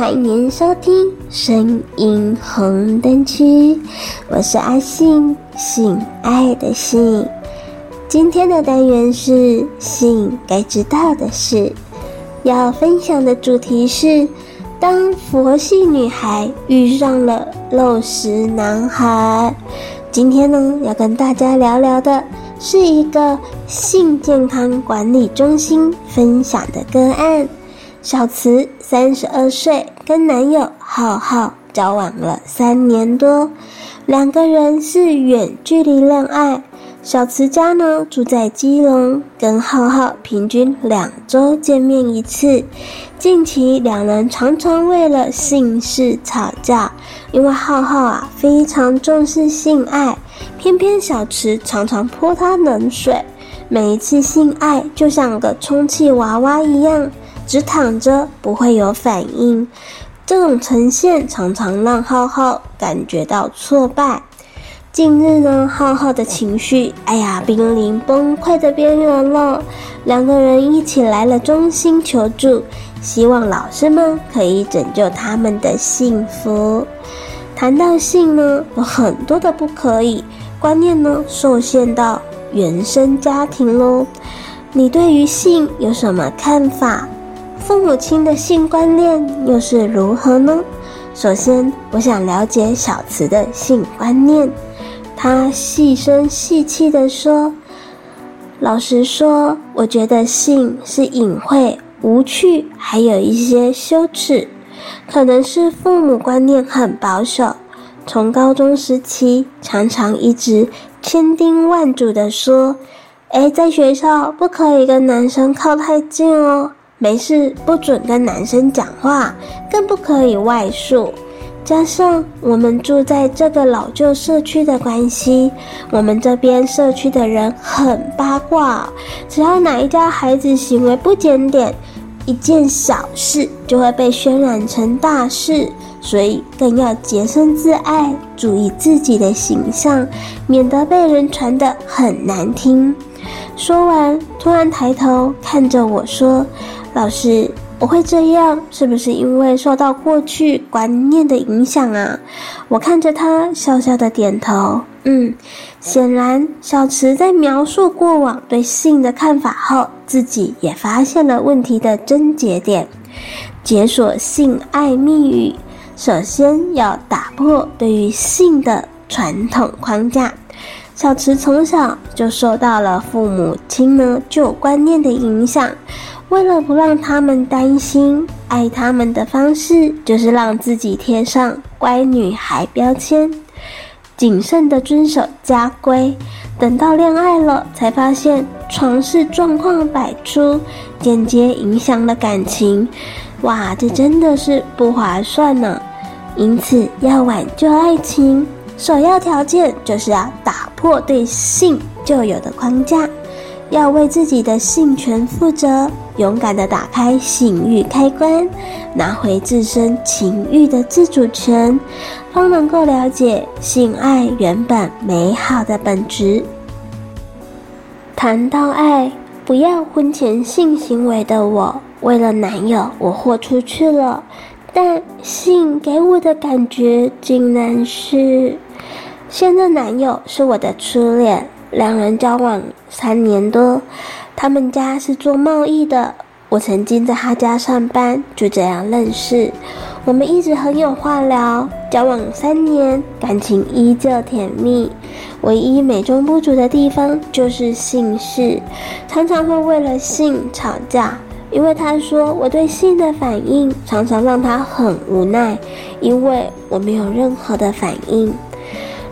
欢迎收听声音红灯区，我是阿信，性爱的性。今天的单元是性该知道的事，要分享的主题是：当佛系女孩遇上了肉食男孩。今天呢，要跟大家聊聊的。是一个性健康管理中心分享的个案。小慈三十二岁，跟男友浩浩交往了三年多，两个人是远距离恋爱。小慈家呢住在基隆，跟浩浩平均两周见面一次。近期两人常常为了性事吵架，因为浩浩啊非常重视性爱。偏偏小慈常常泼他冷水，每一次性爱就像个充气娃娃一样，只躺着不会有反应。这种呈现常常让浩浩感觉到挫败。近日呢，浩浩的情绪，哎呀，濒临崩溃的边缘了。两个人一起来了中心求助，希望老师们可以拯救他们的幸福。谈到性呢，有很多的不可以。观念呢，受限到原生家庭喽。你对于性有什么看法？父母亲的性观念又是如何呢？首先，我想了解小慈的性观念。她细声细气地说：“老实说，我觉得性是隐晦、无趣，还有一些羞耻，可能是父母观念很保守。”从高中时期，常常一直千叮万嘱地说：“诶，在学校不可以跟男生靠太近哦，没事不准跟男生讲话，更不可以外宿。”加上我们住在这个老旧社区的关系，我们这边社区的人很八卦，只要哪一家孩子行为不检点，一件小事就会被渲染成大事。所以更要洁身自爱，注意自己的形象，免得被人传得很难听。说完，突然抬头看着我说：“老师，我会这样，是不是因为受到过去观念的影响啊？”我看着他，笑笑的点头。嗯，显然小池在描述过往对性的看法后，自己也发现了问题的症结点，解锁性爱密语。首先要打破对于性的传统框架。小池从小就受到了父母亲呢旧观念的影响，为了不让他们担心，爱他们的方式就是让自己贴上乖女孩标签，谨慎的遵守家规。等到恋爱了，才发现床事状况百出，间接影响了感情。哇，这真的是不划算呢！因此，要挽救爱情，首要条件就是要打破对性旧有的框架，要为自己的性权负责，勇敢地打开性欲开关，拿回自身情欲的自主权，方能够了解性爱原本美好的本质。谈到爱，不要婚前性行为的我，为了男友，我豁出去了。但性给我的感觉竟然是，现任男友是我的初恋，两人交往三年多，他们家是做贸易的，我曾经在他家上班，就这样认识，我们一直很有话聊，交往三年，感情依旧甜蜜，唯一美中不足的地方就是性事，常常会为了性吵架。因为他说我对性的反应常常让他很无奈，因为我没有任何的反应。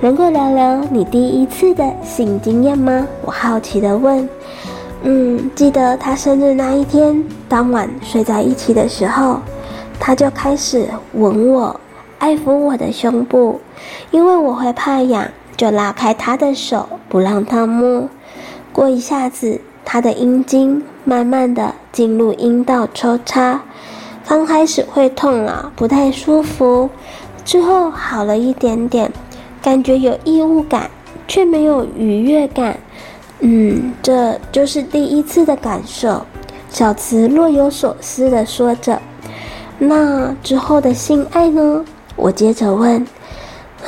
能够聊聊你第一次的性经验吗？我好奇地问。嗯，记得他生日那一天，当晚睡在一起的时候，他就开始吻我，爱抚我的胸部，因为我会怕痒，就拉开他的手，不让他摸。过一下子。他的阴茎慢慢的进入阴道抽插，刚开始会痛啊，不太舒服，之后好了一点点，感觉有异物感，却没有愉悦感。嗯，这就是第一次的感受。小慈若有所思地说着：“那之后的性爱呢？”我接着问：“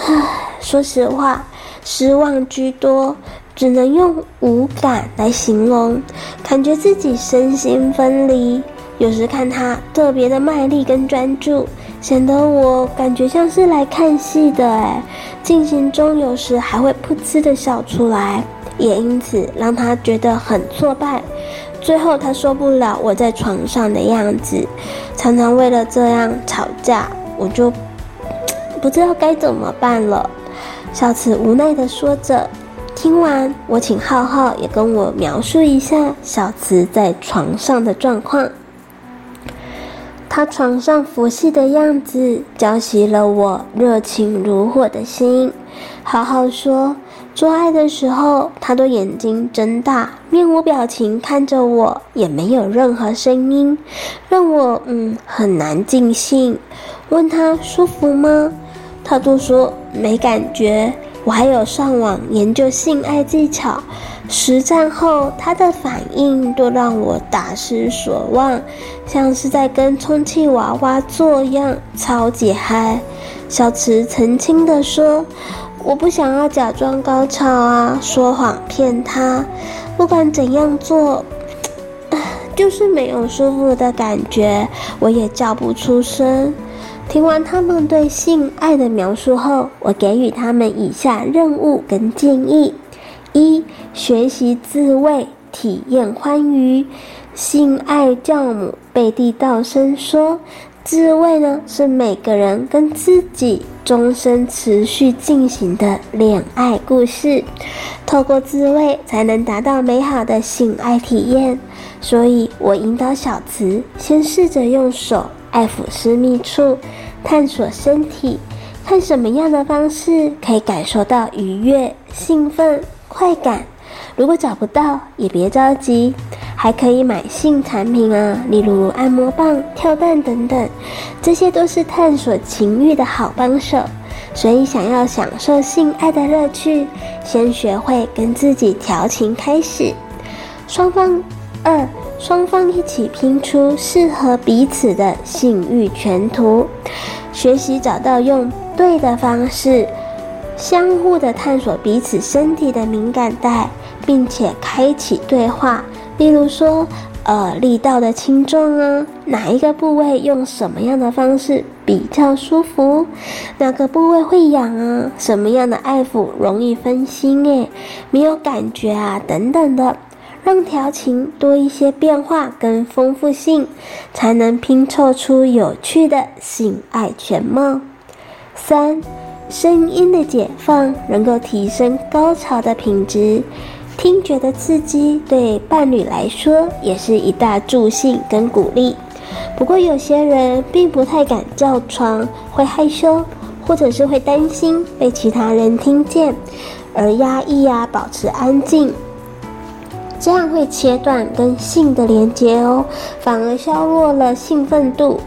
唉，说实话，失望居多，只能用无感来形容，感觉自己身心分离。有时看他特别的卖力跟专注，显得我感觉像是来看戏的。哎，进行中有时还会噗嗤的笑出来，也因此让他觉得很挫败。最后他受不了我在床上的样子，常常为了这样吵架，我就。不知道该怎么办了，小慈无奈地说着。听完，我请浩浩也跟我描述一下小慈在床上的状况。他床上佛系的样子，浇熄了我热情如火的心。浩浩说，做爱的时候，他的眼睛睁大，面无表情看着我，也没有任何声音，让我嗯很难尽兴。问他舒服吗？他都说没感觉，我还有上网研究性爱技巧，实战后他的反应都让我大失所望，像是在跟充气娃娃做一样，超级嗨。小慈澄清地说：“我不想要假装高潮啊，说谎骗他，不管怎样做，就是没有舒服的感觉，我也叫不出声。”听完他们对性爱的描述后，我给予他们以下任务跟建议：一、学习自慰，体验欢愉。性爱教母贝蒂道森说，自慰呢是每个人跟自己终身持续进行的恋爱故事，透过自慰才能达到美好的性爱体验。所以我引导小慈先试着用手。爱抚私密处，探索身体，看什么样的方式可以感受到愉悦、兴奋、快感。如果找不到，也别着急，还可以买性产品啊，例如按摩棒、跳蛋等等，这些都是探索情欲的好帮手。所以，想要享受性爱的乐趣，先学会跟自己调情开始。双方二。双方一起拼出适合彼此的性欲全图，学习找到用对的方式，相互的探索彼此身体的敏感带，并且开启对话。例如说，呃，力道的轻重啊，哪一个部位用什么样的方式比较舒服，哪个部位会痒啊，什么样的爱抚容易分心诶，没有感觉啊，等等的。让调情多一些变化跟丰富性，才能拼凑出有趣的性爱全貌。三，声音的解放能够提升高潮的品质，听觉的刺激对伴侣来说也是一大助兴跟鼓励。不过有些人并不太敢叫床，会害羞，或者是会担心被其他人听见，而压抑啊，保持安静。这样会切断跟性的连接哦，反而削弱了兴奋度，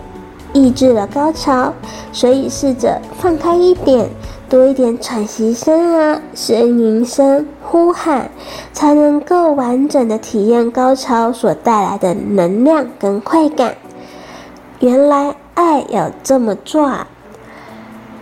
抑制了高潮。所以试着放开一点，多一点喘息声啊、呻吟声、呼喊，才能够完整的体验高潮所带来的能量跟快感。原来爱有这么做啊！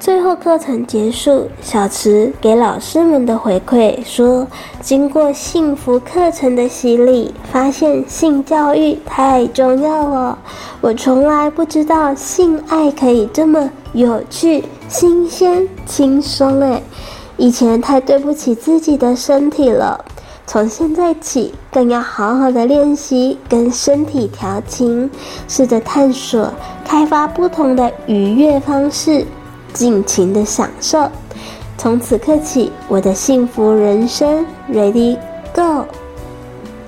最后课程结束，小池给老师们的回馈说：“经过幸福课程的洗礼，发现性教育太重要了。我从来不知道性爱可以这么有趣、新鲜、轻松。哎，以前太对不起自己的身体了。从现在起，更要好好的练习跟身体调情，试着探索、开发不同的愉悦方式。”尽情的享受。从此刻起，我的幸福人生，Ready Go！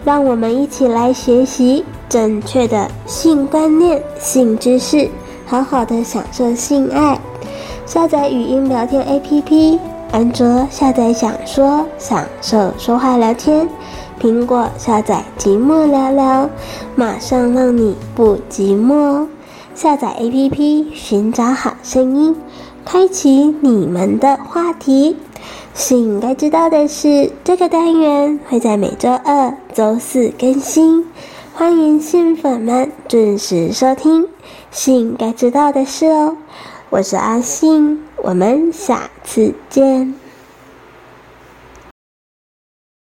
让我们一起来学习正确的性观念、性知识，好好的享受性爱。下载语音聊天 APP，安卓下载享说，享受说话聊天；苹果下载寂寞聊聊，马上让你不寂寞。下载 APP，寻找好声音。开启你们的话题。是应该知道的是，这个单元会在每周二、周四更新，欢迎信粉们准时收听。是应该知道的事哦。我是阿信，我们下次见。